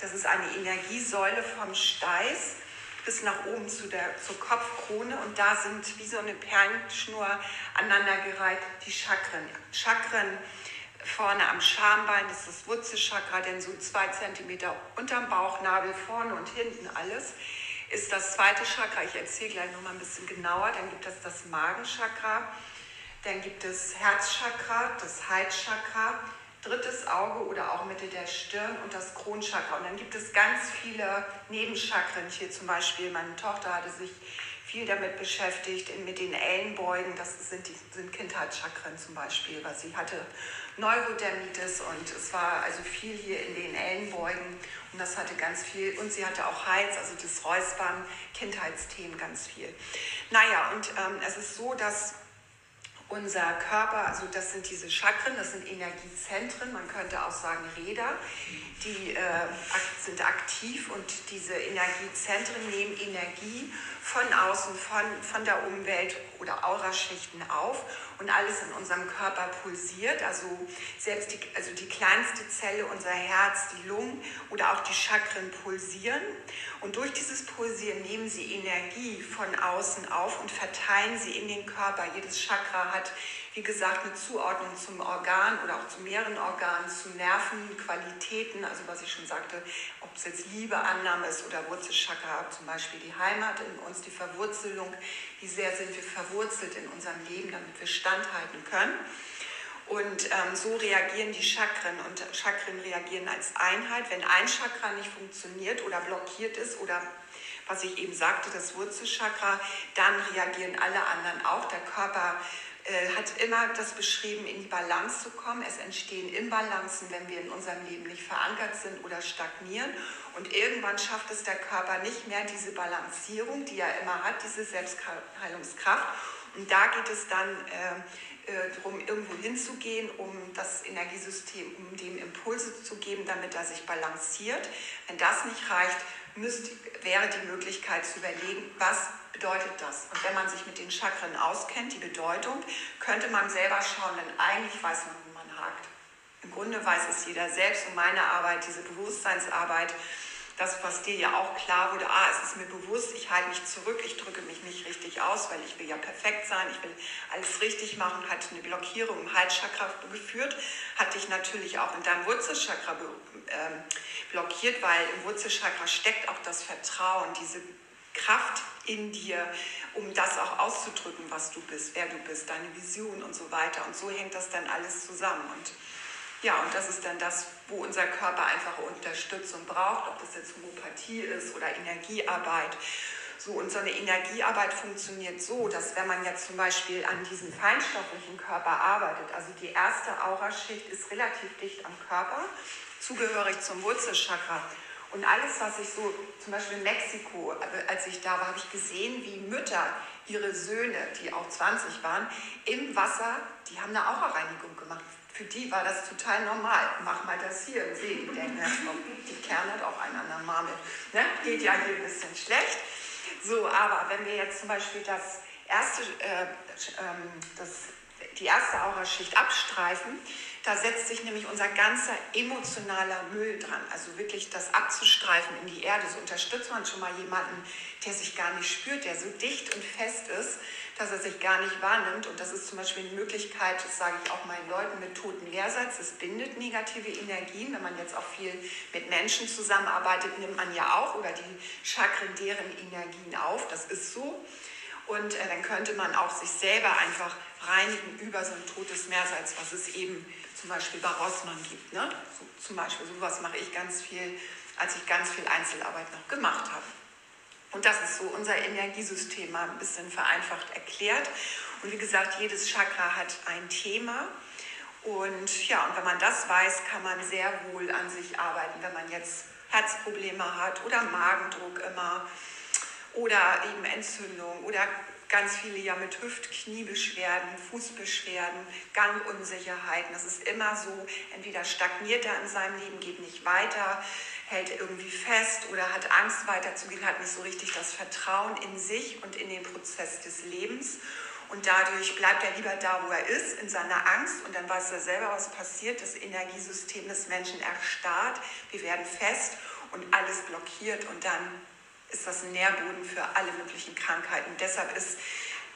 Das ist eine Energiesäule vom Steiß bis nach oben zu der, zur Kopfkrone und da sind wie so eine Perlenschnur aneinandergereiht die Chakren. Chakren vorne am Schambein, das ist das Wurzelchakra, denn so zwei Zentimeter unterm Bauchnabel, vorne und hinten alles, ist das zweite Chakra. Ich erzähle gleich noch mal ein bisschen genauer. Dann gibt es das Magenchakra. Dann gibt es Herzchakra, das Halschakra, drittes Auge oder auch Mitte der Stirn und das Kronchakra. Und dann gibt es ganz viele Nebenchakren. Hier zum Beispiel, meine Tochter hatte sich viel damit beschäftigt, mit den Ellenbeugen. Das sind, die, sind Kindheitschakren zum Beispiel, weil sie hatte Neurodermitis und es war also viel hier in den Ellenbeugen und das hatte ganz viel. Und sie hatte auch Heiz, also das Räuspern, Kindheitsthemen ganz viel. Naja, und ähm, es ist so, dass unser Körper, also das sind diese Chakren, das sind Energiezentren, man könnte auch sagen Räder, die äh, sind aktiv und diese Energiezentren nehmen Energie von außen, von, von der Umwelt oder Auraschichten auf und alles in unserem Körper pulsiert. Also selbst die, also die kleinste Zelle, unser Herz, die Lungen oder auch die Chakren pulsieren. Und durch dieses Pulsieren nehmen sie Energie von außen auf und verteilen sie in den Körper. Jedes Chakra hat, wie gesagt, eine Zuordnung zum Organ oder auch zu mehreren Organen, zu Nervenqualitäten, also was ich schon sagte, ob es jetzt Liebe, Annahme ist oder Wurzelchakra, zum Beispiel die Heimat in uns, die Verwurzelung, wie sehr sind wir verwurzelt in unserem Leben, damit wir standhalten können. Und ähm, so reagieren die Chakren und Chakren reagieren als Einheit. Wenn ein Chakra nicht funktioniert oder blockiert ist oder was ich eben sagte, das Wurzelchakra, dann reagieren alle anderen auch. Der Körper äh, hat immer das beschrieben, in die Balance zu kommen. Es entstehen Imbalancen, wenn wir in unserem Leben nicht verankert sind oder stagnieren. Und irgendwann schafft es der Körper nicht mehr, diese Balancierung, die er immer hat, diese Selbstheilungskraft. Und da geht es dann äh, äh, darum, irgendwo hinzugehen, um das Energiesystem, um dem Impulse zu geben, damit er sich balanciert. Wenn das nicht reicht, müsst, wäre die Möglichkeit zu überlegen, was bedeutet das? Und wenn man sich mit den Chakren auskennt, die Bedeutung, könnte man selber schauen, denn eigentlich weiß man, wo man hakt. Im Grunde weiß es jeder selbst und meine Arbeit, diese Bewusstseinsarbeit, das, was dir ja auch klar wurde, ah, es ist mir bewusst, ich halte mich zurück, ich drücke mich nicht richtig aus, weil ich will ja perfekt sein, ich will alles richtig machen, hat eine Blockierung im Halschakra geführt, hat dich natürlich auch in deinem Wurzelchakra ähm, blockiert, weil im Wurzelchakra steckt auch das Vertrauen, diese Kraft in dir, um das auch auszudrücken, was du bist, wer du bist, deine Vision und so weiter. Und so hängt das dann alles zusammen. Und Ja, und das ist dann das, wo unser Körper einfache Unterstützung braucht, ob das jetzt Homöopathie ist oder Energiearbeit. So, und so eine Energiearbeit funktioniert so, dass wenn man jetzt zum Beispiel an diesem feinstofflichen Körper arbeitet, also die erste Auraschicht ist relativ dicht am Körper, zugehörig zum Wurzelchakra. Und alles, was ich so, zum Beispiel in Mexiko, als ich da war, habe ich gesehen, wie Mütter ihre Söhne, die auch 20 waren, im Wasser, die haben eine Aura-Reinigung gemacht. Für die war das total normal. Mach mal das hier im See. Denken, die Kern hat auch einen anderen Marmel. Ne? Geht ja hier ein bisschen schlecht. So, aber wenn wir jetzt zum Beispiel das erste, äh, ähm, das, die erste Auraschicht abstreifen, da setzt sich nämlich unser ganzer emotionaler Müll dran. Also wirklich das abzustreifen in die Erde. So unterstützt man schon mal jemanden, der sich gar nicht spürt, der so dicht und fest ist, dass er sich gar nicht wahrnimmt. Und das ist zum Beispiel eine Möglichkeit, das sage ich auch meinen Leuten mit toten Lehrsatz, es bindet negative Energien. Wenn man jetzt auch viel mit Menschen zusammenarbeitet, nimmt man ja auch oder die Chakren deren Energien auf. Das ist so. Und äh, dann könnte man auch sich selber einfach reinigen über so ein totes Meersalz, was es eben zum Beispiel bei Rossmann gibt. Ne? So, zum Beispiel sowas mache ich ganz viel, als ich ganz viel Einzelarbeit noch gemacht habe. Und das ist so unser Energiesystem mal ein bisschen vereinfacht erklärt. Und wie gesagt, jedes Chakra hat ein Thema. Und ja, und wenn man das weiß, kann man sehr wohl an sich arbeiten, wenn man jetzt Herzprobleme hat oder Magendruck immer oder eben Entzündung oder ganz viele ja mit Hüft-Kniebeschwerden, Fußbeschwerden, Gangunsicherheiten. Das ist immer so, entweder stagniert er in seinem Leben, geht nicht weiter, hält irgendwie fest oder hat Angst weiterzugehen, hat nicht so richtig das Vertrauen in sich und in den Prozess des Lebens. Und dadurch bleibt er lieber da, wo er ist, in seiner Angst. Und dann weiß er selber, was passiert. Das Energiesystem des Menschen erstarrt. Wir werden fest und alles blockiert. Und dann ist das ein Nährboden für alle möglichen Krankheiten. deshalb ist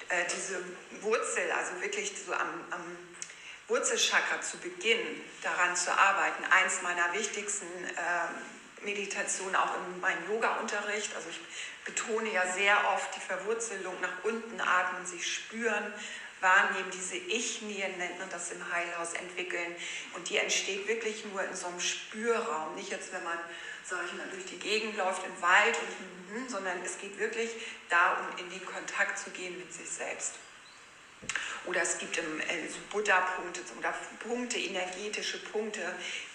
äh, diese Wurzel, also wirklich so am, am Wurzelchakra zu Beginn daran zu arbeiten, eins meiner wichtigsten äh, Meditationen auch in meinem Yoga-Unterricht. Also ich betone ja sehr oft die Verwurzelung nach unten atmen, sich spüren, wahrnehmen, diese Ich-Nien nennt man das im Heilhaus entwickeln. Und die entsteht wirklich nur in so einem Spürraum. Nicht jetzt, wenn man, mal, durch die Gegend läuft im Wald, und, mhm, sondern es geht wirklich darum, in den Kontakt zu gehen mit sich selbst. Oder es gibt im äh, Buddha-Punkte oder Punkte, energetische Punkte,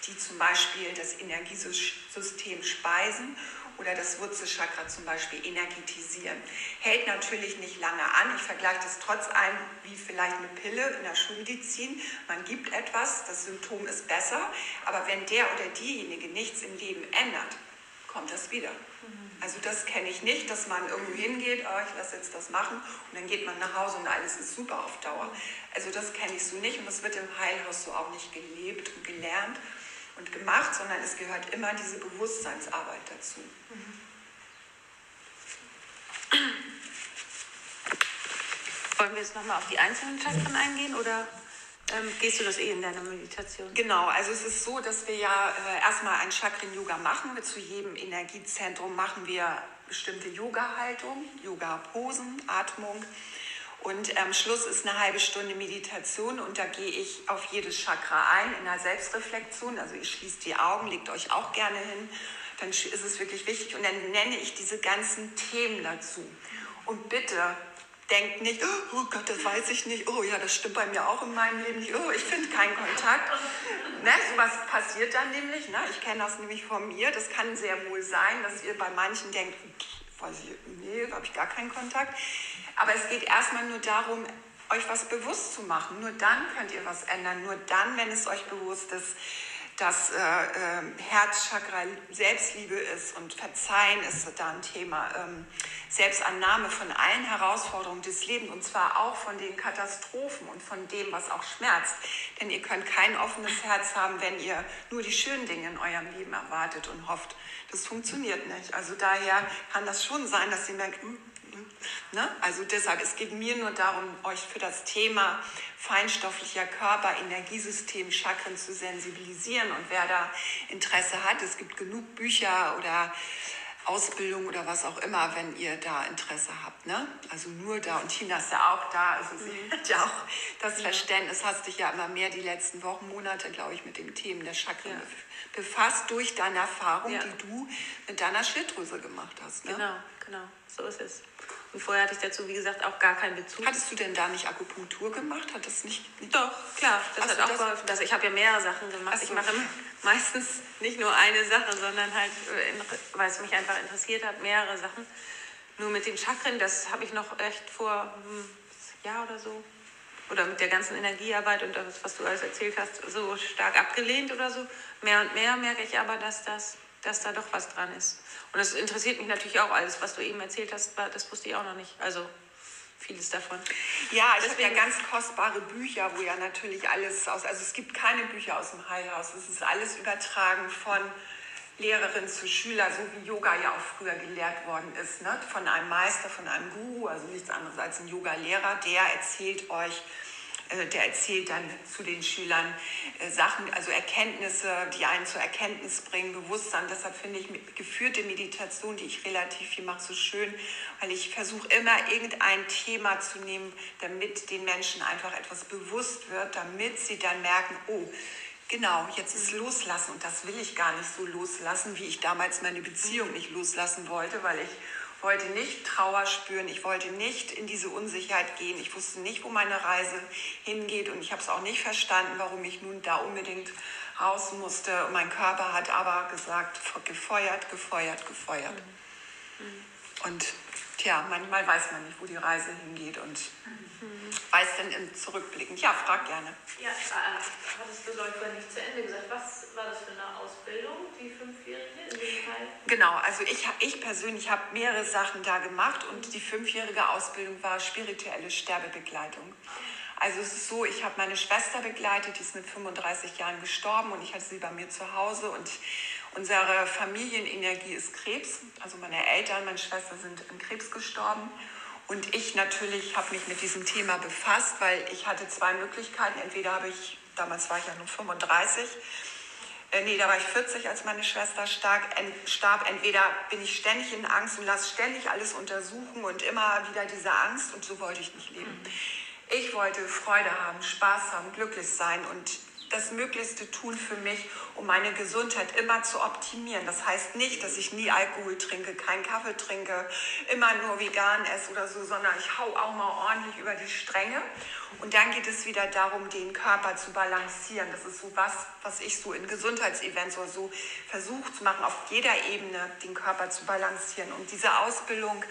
die zum Beispiel das Energiesystem speisen oder das Wurzelchakra zum Beispiel energetisieren. Hält natürlich nicht lange an. Ich vergleiche das trotz allem wie vielleicht eine Pille in der Schulmedizin. Man gibt etwas, das Symptom ist besser, aber wenn der oder diejenige nichts im Leben ändert, kommt das wieder. Also das kenne ich nicht, dass man irgendwo hingeht, oh, ich lasse jetzt das machen und dann geht man nach Hause und alles ist super auf Dauer. Also das kenne ich so nicht und das wird im Heilhaus so auch nicht gelebt und gelernt und gemacht, sondern es gehört immer diese Bewusstseinsarbeit dazu. Wollen wir jetzt nochmal auf die einzelnen Chakren eingehen oder ähm, gehst du das eh in deiner Meditation? Genau, also es ist so, dass wir ja äh, erstmal ein Chakren-Yoga machen. Zu jedem Energiezentrum machen wir bestimmte Yoga-Haltung, Yoga-Posen, Atmung. Und am Schluss ist eine halbe Stunde Meditation und da gehe ich auf jedes Chakra ein in der Selbstreflexion. Also ihr schließt die Augen, legt euch auch gerne hin. Dann ist es wirklich wichtig und dann nenne ich diese ganzen Themen dazu. Und bitte denkt nicht, oh Gott, das weiß ich nicht, oh ja, das stimmt bei mir auch in meinem Leben nicht, oh, ich finde keinen Kontakt. Ne, was passiert dann nämlich, ne? ich kenne das nämlich von mir, das kann sehr wohl sein, dass ihr bei manchen denkt, weiß ich, nee, habe ich gar keinen Kontakt. Aber es geht erstmal nur darum, euch was bewusst zu machen. Nur dann könnt ihr was ändern. Nur dann, wenn es euch bewusst ist, dass äh, äh, Herzchakra Selbstliebe ist und Verzeihen ist da ein Thema. Ähm, Selbstannahme von allen Herausforderungen des Lebens und zwar auch von den Katastrophen und von dem, was auch schmerzt. Denn ihr könnt kein offenes Herz haben, wenn ihr nur die schönen Dinge in eurem Leben erwartet und hofft. Das funktioniert nicht. Also daher kann das schon sein, dass ihr merkt, hm, Ne? Also deshalb, es geht mir nur darum, euch für das Thema feinstofflicher Körper, Energiesystem, Chakren zu sensibilisieren. Und wer da Interesse hat, es gibt genug Bücher oder Ausbildung oder was auch immer, wenn ihr da Interesse habt. Ne? Also nur da. Und Tina ist ja auch da. Also sie Mhm. hat ja auch das Verständnis, hast dich ja immer mehr die letzten Wochen, Monate, glaube ich, mit den Themen der Chakren Ja. befasst durch deine Erfahrung, Ja. die du mit deiner Schilddrüse gemacht hast. Ne? Genau, genau, so ist es. Und vorher hatte ich dazu, wie gesagt, auch gar keinen Bezug. Hattest du denn da nicht Akupunktur gemacht? Hat das nicht, nicht Doch, klar, das Ach hat so, auch das- geholfen. Das, ich habe ja mehrere Sachen gemacht. Ach so. Ich mache meistens nicht nur eine Sache, sondern halt, äh, weil es mich einfach interessiert hat, mehrere Sachen. Nur mit den Chakren, das habe ich noch echt vor einem Jahr oder so, oder mit der ganzen Energiearbeit und das, was du alles erzählt hast, so stark abgelehnt oder so. Mehr und mehr merke ich aber, dass, das, dass da doch was dran ist. Und das interessiert mich natürlich auch alles, was du eben erzählt hast, das wusste ich auch noch nicht. Also vieles davon. Ja, ich habe ja ganz kostbare Bücher, wo ja natürlich alles aus, also es gibt keine Bücher aus dem Heilhaus. Es ist alles übertragen von Lehrerin zu Schüler, so wie Yoga ja auch früher gelehrt worden ist, ne? von einem Meister, von einem Guru, also nichts anderes als ein Yoga-Lehrer, der erzählt euch, äh, der erzählt dann zu den Schülern äh, Sachen, also Erkenntnisse, die einen zur Erkenntnis bringen, Bewusstsein. Deshalb finde ich geführte Meditation, die ich relativ viel mache, so schön, weil ich versuche immer irgendein Thema zu nehmen, damit den Menschen einfach etwas bewusst wird, damit sie dann merken, oh, Genau, jetzt ist loslassen und das will ich gar nicht so loslassen, wie ich damals meine Beziehung nicht loslassen wollte, weil ich wollte nicht Trauer spüren, ich wollte nicht in diese Unsicherheit gehen, ich wusste nicht, wo meine Reise hingeht und ich habe es auch nicht verstanden, warum ich nun da unbedingt raus musste. Und mein Körper hat aber gesagt, gefeuert, gefeuert, gefeuert. Und tja, manchmal weiß man nicht, wo die Reise hingeht und weiß dann im Zurückblickend. Ja, frag gerne. Ja, äh, hattest du, glaube ich, nicht zu Ende gesagt. Was war das für eine Ausbildung, die fünfjährige in dem Fall? Genau, also ich, ich persönlich habe mehrere Sachen da gemacht und die fünfjährige Ausbildung war spirituelle Sterbebegleitung. Also es ist so, ich habe meine Schwester begleitet, die ist mit 35 Jahren gestorben und ich hatte sie bei mir zu Hause und unsere Familienenergie ist Krebs. Also meine Eltern, meine Schwester sind an Krebs gestorben und ich natürlich habe mich mit diesem Thema befasst, weil ich hatte zwei Möglichkeiten. Entweder habe ich, damals war ich ja nur 35, äh, nee, da war ich 40, als meine Schwester stark, en, starb. Entweder bin ich ständig in Angst und lasse ständig alles untersuchen und immer wieder diese Angst und so wollte ich nicht leben. Ich wollte Freude haben, Spaß haben, glücklich sein und das Möglichste tun für mich, um meine Gesundheit immer zu optimieren. Das heißt nicht, dass ich nie Alkohol trinke, keinen Kaffee trinke, immer nur vegan esse oder so, sondern ich hau auch mal ordentlich über die Stränge. Und dann geht es wieder darum, den Körper zu balancieren. Das ist so was, was ich so in Gesundheitsevents oder so versuche zu machen, auf jeder Ebene den Körper zu balancieren. Und diese Ausbildung,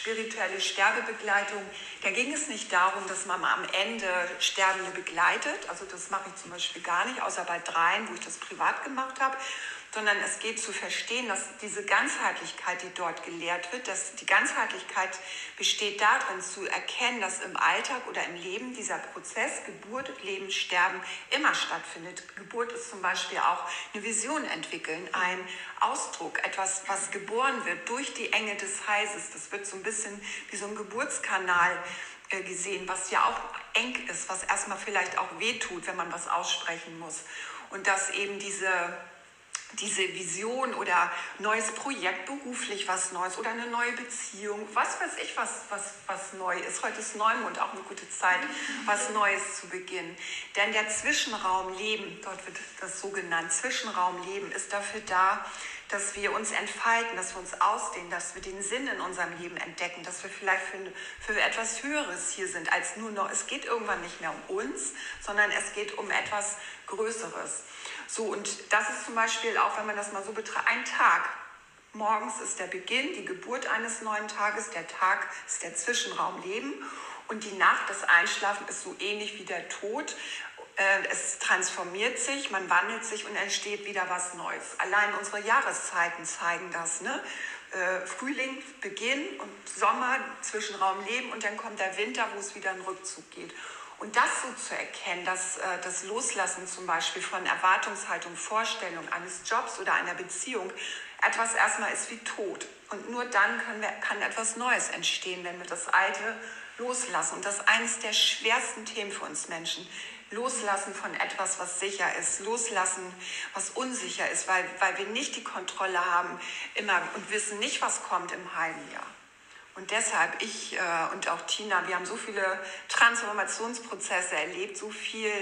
spirituelle Sterbebegleitung, da ging es nicht darum, dass man am Ende Sterbende begleitet. Also das mache ich zum Beispiel gar nicht, außer bei dreien, wo ich das privat gemacht habe. Sondern es geht zu verstehen, dass diese Ganzheitlichkeit, die dort gelehrt wird, dass die Ganzheitlichkeit besteht darin, zu erkennen, dass im Alltag oder im Leben dieser Prozess Geburt, Leben, Sterben immer stattfindet. Geburt ist zum Beispiel auch eine Vision entwickeln, ein Ausdruck, etwas, was geboren wird durch die Enge des Heises. Das wird so ein bisschen wie so ein Geburtskanal äh, gesehen, was ja auch eng ist, was erstmal vielleicht auch wehtut, wenn man was aussprechen muss. Und dass eben diese diese Vision oder neues Projekt, beruflich was Neues oder eine neue Beziehung, was weiß ich, was, was, was neu ist. Heute ist Neumond auch eine gute Zeit, was Neues zu beginnen. Denn der Zwischenraum Leben, dort wird das so genannt, Zwischenraum Leben ist dafür da, dass wir uns entfalten, dass wir uns ausdehnen, dass wir den Sinn in unserem Leben entdecken, dass wir vielleicht für, für etwas Höheres hier sind als nur noch, es geht irgendwann nicht mehr um uns, sondern es geht um etwas Größeres. So, und das ist zum Beispiel auch, wenn man das mal so betrachtet, ein Tag. Morgens ist der Beginn, die Geburt eines neuen Tages, der Tag ist der Zwischenraum Leben und die Nacht, das Einschlafen ist so ähnlich wie der Tod. Äh, Es transformiert sich, man wandelt sich und entsteht wieder was Neues. Allein unsere Jahreszeiten zeigen das. Ne? Äh, Frühling, Beginn und Sommer, Zwischenraum Leben und dann kommt der Winter, wo es wieder einen Rückzug geht. Und das so zu erkennen, dass äh, das Loslassen zum Beispiel von Erwartungshaltung, Vorstellung eines Jobs oder einer Beziehung etwas erstmal ist wie tot. Und nur dann können wir, kann etwas Neues entstehen, wenn wir das Alte loslassen. Und das ist eines der schwersten Themen für uns Menschen. Loslassen von etwas, was sicher ist. Loslassen, was unsicher ist, weil, weil wir nicht die Kontrolle haben immer und wissen nicht, was kommt im halben Jahr. Und deshalb, ich äh, und auch Tina, wir haben so viele Transformationsprozesse erlebt, so viel,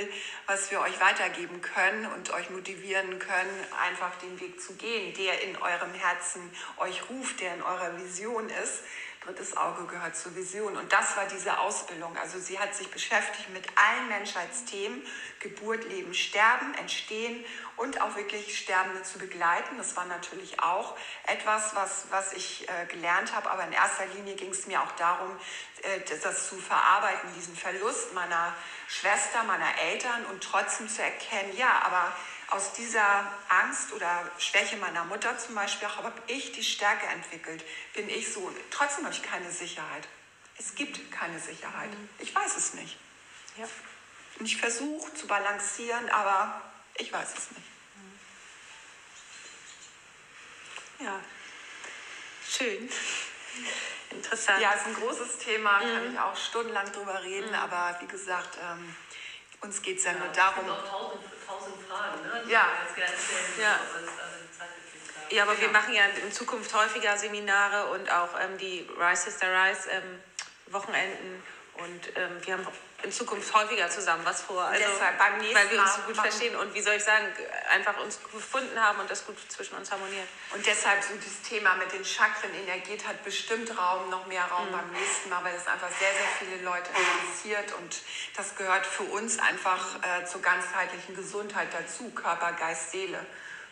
was wir euch weitergeben können und euch motivieren können, einfach den Weg zu gehen, der in eurem Herzen euch ruft, der in eurer Vision ist drittes Auge gehört zur Vision. Und das war diese Ausbildung. Also sie hat sich beschäftigt mit allen Menschheitsthemen, Geburt, Leben, Sterben, Entstehen und auch wirklich Sterbende zu begleiten. Das war natürlich auch etwas, was, was ich äh, gelernt habe. Aber in erster Linie ging es mir auch darum, äh, das zu verarbeiten, diesen Verlust meiner Schwester, meiner Eltern und trotzdem zu erkennen, ja, aber aus dieser Angst oder Schwäche meiner Mutter zum Beispiel auch, habe ich die Stärke entwickelt, bin ich so. Trotzdem habe ich keine Sicherheit. Es gibt keine Sicherheit. Mhm. Ich weiß es nicht. Ja. Und ich versuche zu balancieren, aber ich weiß es nicht. Mhm. Ja, schön. Interessant. Ja, ist ein großes Thema, mhm. kann ich auch stundenlang drüber reden, mhm. aber wie gesagt, ähm, uns geht es ja, ja, nur darum. Tausend, Fragen, ne? Die ja. ja. Ja, aber genau. wir machen ja in Zukunft häufiger Seminare und auch ähm, die Rise Sister Rise ähm, Wochenenden und ähm, wir haben in Zukunft häufiger zusammen was vor. Also, Deshalb beim nächsten weil wir uns so gut verstehen und wie soll ich sagen, einfach uns gefunden haben und das gut zwischen uns harmoniert. Und deshalb so das Thema mit den Chakren Energie hat bestimmt Raum, noch mehr Raum mhm. beim nächsten Mal, weil es einfach sehr, sehr viele Leute interessiert und das gehört für uns einfach äh, zur ganzheitlichen Gesundheit dazu, Körper, Geist, Seele.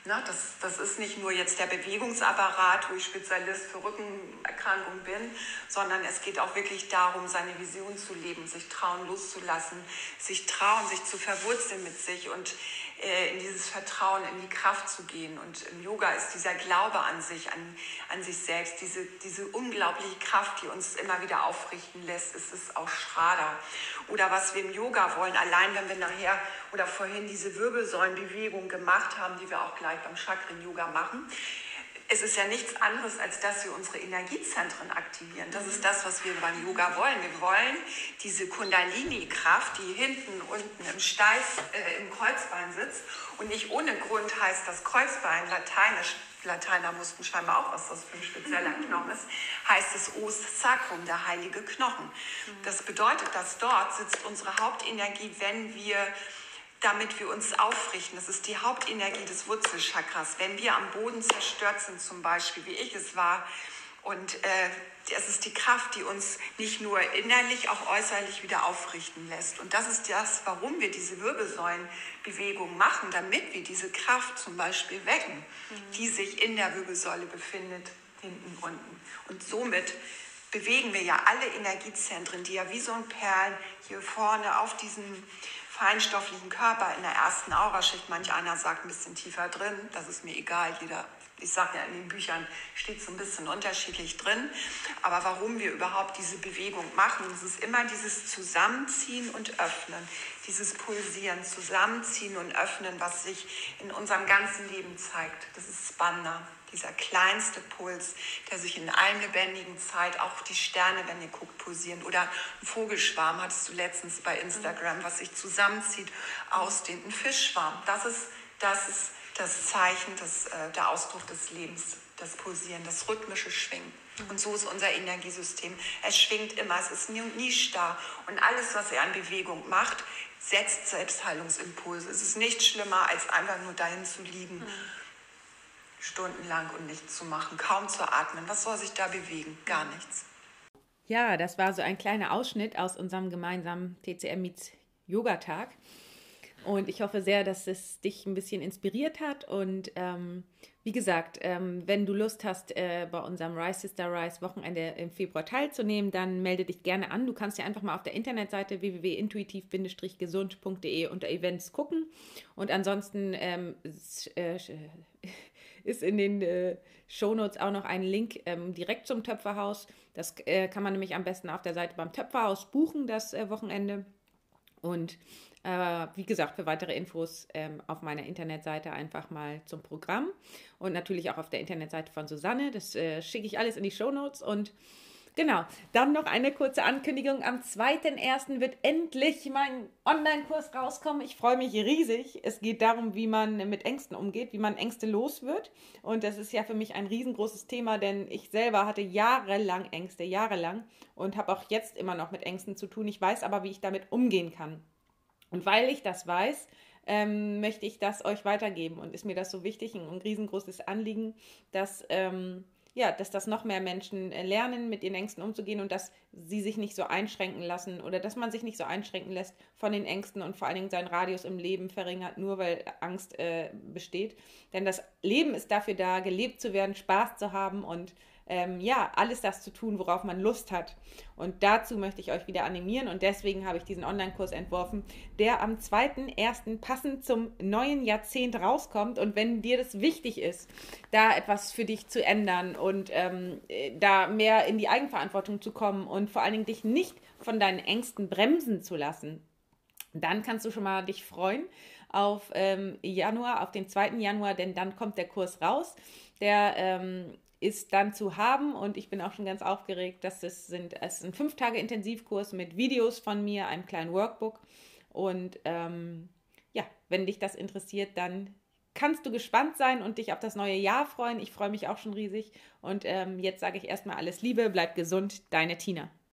Ne, das, das ist nicht nur jetzt der Bewegungsapparat, wo ich Spezialist für Rückenerkrankungen bin, sondern es geht auch wirklich darum, seine Vision zu leben, sich trauen loszulassen, sich trauen, sich zu verwurzeln mit sich. Und in dieses Vertrauen, in die Kraft zu gehen. Und im Yoga ist dieser Glaube an sich, an, an sich selbst, diese, diese unglaubliche Kraft, die uns immer wieder aufrichten lässt, ist es auch Schrader. Oder was wir im Yoga wollen, allein wenn wir nachher oder vorhin diese Wirbelsäulenbewegung gemacht haben, die wir auch gleich beim Chakren-Yoga machen, es ist ja nichts anderes, als dass wir unsere Energiezentren aktivieren. Das ist das, was wir beim Yoga wollen. Wir wollen diese Kundalini-Kraft, die hinten unten im Steif, äh, im Kreuzbein sitzt. Und nicht ohne Grund heißt das Kreuzbein lateinisch, Lateiner wussten scheinbar auch, was das für ein spezieller Knochen ist, heißt es Os Sacrum, der heilige Knochen. Das bedeutet, dass dort sitzt unsere Hauptenergie, wenn wir damit wir uns aufrichten. Das ist die Hauptenergie des Wurzelchakras. Wenn wir am Boden zerstört sind, zum Beispiel, wie ich es war, und äh, es ist die Kraft, die uns nicht nur innerlich, auch äußerlich wieder aufrichten lässt. Und das ist das, warum wir diese Wirbelsäulenbewegung machen, damit wir diese Kraft zum Beispiel wecken, mhm. die sich in der Wirbelsäule befindet, hinten, unten. Und somit bewegen wir ja alle Energiezentren, die ja wie so ein Perlen hier vorne auf diesem feinstofflichen Körper in der ersten Auraschicht, manch einer sagt ein bisschen tiefer drin, das ist mir egal, jeder, ich sage ja in den Büchern steht so ein bisschen unterschiedlich drin, aber warum wir überhaupt diese Bewegung machen, es ist immer dieses Zusammenziehen und Öffnen, dieses Pulsieren, Zusammenziehen und Öffnen, was sich in unserem ganzen Leben zeigt. Das ist Spanda dieser kleinste Puls, der sich in allen lebendigen Zeit, auch die Sterne, wenn ihr guckt, pulsieren. Oder ein Vogelschwarm hattest du letztens bei Instagram, was sich zusammenzieht, ausdehnt. Ein Fischschwarm, das ist das, ist das Zeichen, das, äh, der Ausdruck des Lebens, das Pulsieren, das rhythmische Schwingen. Und so ist unser Energiesystem. Es schwingt immer, es ist nie, nie starr. Und alles, was er an Bewegung macht, setzt Selbstheilungsimpulse. Es ist nicht schlimmer, als einfach nur dahin zu liegen. Mhm stundenlang und nichts zu machen, kaum zu atmen. Was soll sich da bewegen? Gar nichts. Ja, das war so ein kleiner Ausschnitt aus unserem gemeinsamen TCM Meets Yoga Tag. Und ich hoffe sehr, dass es dich ein bisschen inspiriert hat. Und ähm, wie gesagt, ähm, wenn du Lust hast, äh, bei unserem Rise Sister Rise Wochenende im Februar teilzunehmen, dann melde dich gerne an. Du kannst ja einfach mal auf der Internetseite www.intuitiv-gesund.de unter Events gucken. Und ansonsten ähm, äh, ist in den äh, Shownotes auch noch ein Link ähm, direkt zum Töpferhaus. Das äh, kann man nämlich am besten auf der Seite beim Töpferhaus buchen, das äh, Wochenende. Und äh, wie gesagt, für weitere Infos ähm, auf meiner Internetseite einfach mal zum Programm und natürlich auch auf der Internetseite von Susanne. Das äh, schicke ich alles in die Shownotes und Genau. Dann noch eine kurze Ankündigung. Am 2.1. wird endlich mein Online-Kurs rauskommen. Ich freue mich riesig. Es geht darum, wie man mit Ängsten umgeht, wie man Ängste los wird. Und das ist ja für mich ein riesengroßes Thema, denn ich selber hatte jahrelang Ängste, jahrelang und habe auch jetzt immer noch mit Ängsten zu tun. Ich weiß aber, wie ich damit umgehen kann. Und weil ich das weiß, ähm, möchte ich das euch weitergeben und ist mir das so wichtig, ein, ein riesengroßes Anliegen, dass ähm, ja, dass das noch mehr Menschen äh, lernen, mit ihren Ängsten umzugehen und dass sie sich nicht so einschränken lassen oder dass man sich nicht so einschränken lässt von den Ängsten und vor allen Dingen seinen Radius im Leben verringert, nur weil Angst äh, besteht. Denn das Leben ist dafür da, gelebt zu werden, Spaß zu haben und ähm, ja, alles das zu tun, worauf man Lust hat. Und dazu möchte ich euch wieder animieren und deswegen habe ich diesen Online-Kurs entworfen, der am 2.1. passend zum neuen Jahrzehnt rauskommt. Und wenn dir das wichtig ist, da etwas für dich zu ändern und ähm, da mehr in die Eigenverantwortung zu kommen und vor allen Dingen dich nicht von deinen Ängsten bremsen zu lassen, dann kannst du schon mal dich freuen auf ähm, Januar, auf den 2. Januar, denn dann kommt der Kurs raus. Der ähm, ist dann zu haben und ich bin auch schon ganz aufgeregt, dass es sind, es ist ein fünf Tage Intensivkurs mit Videos von mir, einem kleinen Workbook und ähm, ja, wenn dich das interessiert, dann kannst du gespannt sein und dich auf das neue Jahr freuen. Ich freue mich auch schon riesig und ähm, jetzt sage ich erstmal alles Liebe, bleib gesund, deine Tina.